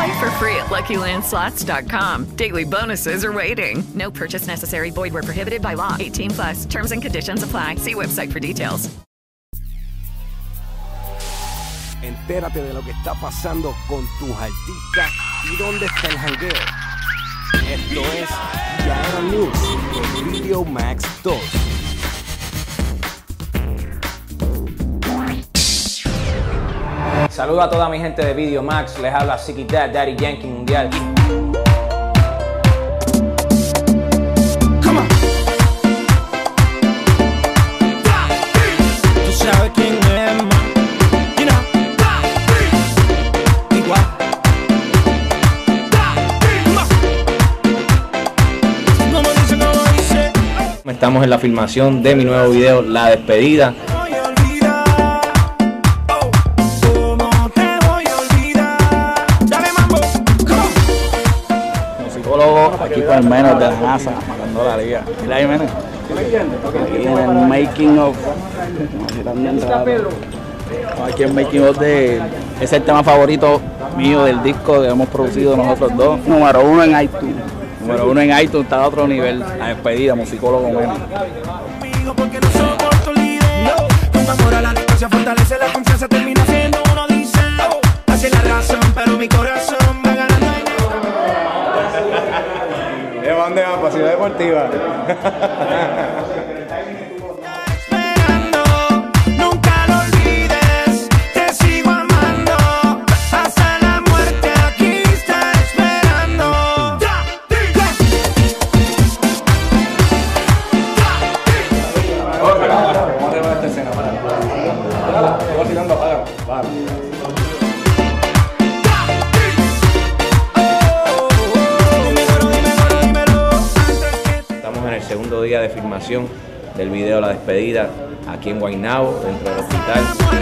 Play for free at LuckyLandSlots.com. Daily bonuses are waiting. No purchase necessary. Void were prohibited by law. 18 plus. Terms and conditions apply. See website for details. Entérate de lo que está pasando con tus artistas y dónde está el jangueo. Esto es Ya Era News por Video Max 2. Saludo a toda mi gente de Video Max, les habla Siki Dad, Daddy Yankee Mundial. Estamos en la filmación de mi nuevo video, La Despedida. Menos de NASA, matando la liga. Mira ahí, menos. Aquí en el making of. Aquí el making of de. Es el tema favorito mío del disco que hemos producido nosotros dos. Número uno en iTunes. Número uno en iTunes está a otro nivel. La despedida, musicólogo menos. la fortalece la confianza, termina siendo uno dice. La razón, pero mi corazón deportiva. día de filmación del video La Despedida, aquí en Guaynabo, dentro del hospital.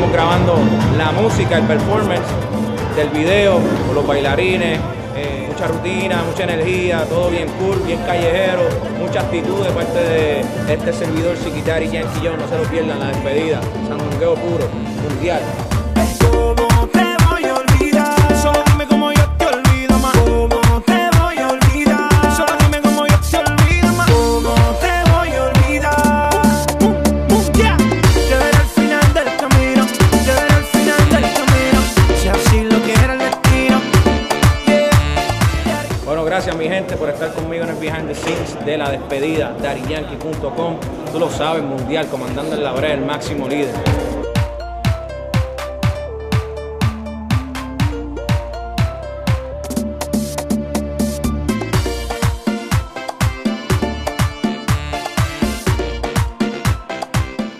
Estamos grabando la música, el performance del video, con los bailarines, eh, mucha rutina, mucha energía, todo bien cool, bien callejero, mucha actitud de parte de este servidor Chiquitari Yankee Joe, no se lo pierdan la despedida, sandungueo puro, mundial. Por estar conmigo en el behind the scenes de la despedida, DaddyYankee.com. Tú lo sabes, mundial, comandando en la brea, el máximo líder.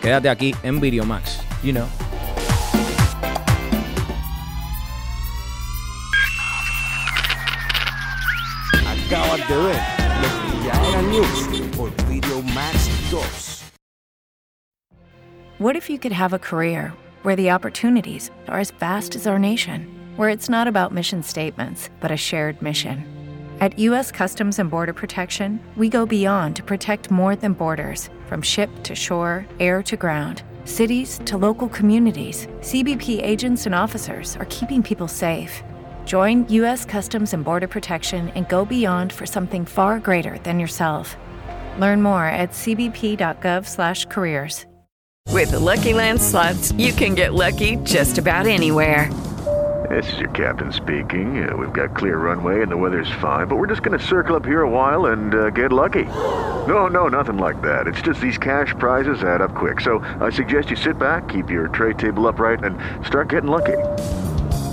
Quédate aquí en Video Max, you know. Acabas de ver lo que News por Video Max 2. What if you could have a career where the opportunities are as vast as our nation, where it's not about mission statements, but a shared mission? At U.S. Customs and Border Protection, we go beyond to protect more than borders from ship to shore, air to ground, cities to local communities, CBP agents and officers are keeping people safe. Join U.S. Customs and Border Protection and go beyond for something far greater than yourself. Learn more at cbp.gov/careers. With the Lucky Land slots, you can get lucky just about anywhere. This is your captain speaking. Uh, we've got clear runway and the weather's fine, but we're just going to circle up here a while and uh, get lucky. No, no, nothing like that. It's just these cash prizes add up quick. So I suggest you sit back, keep your tray table upright, and start getting lucky.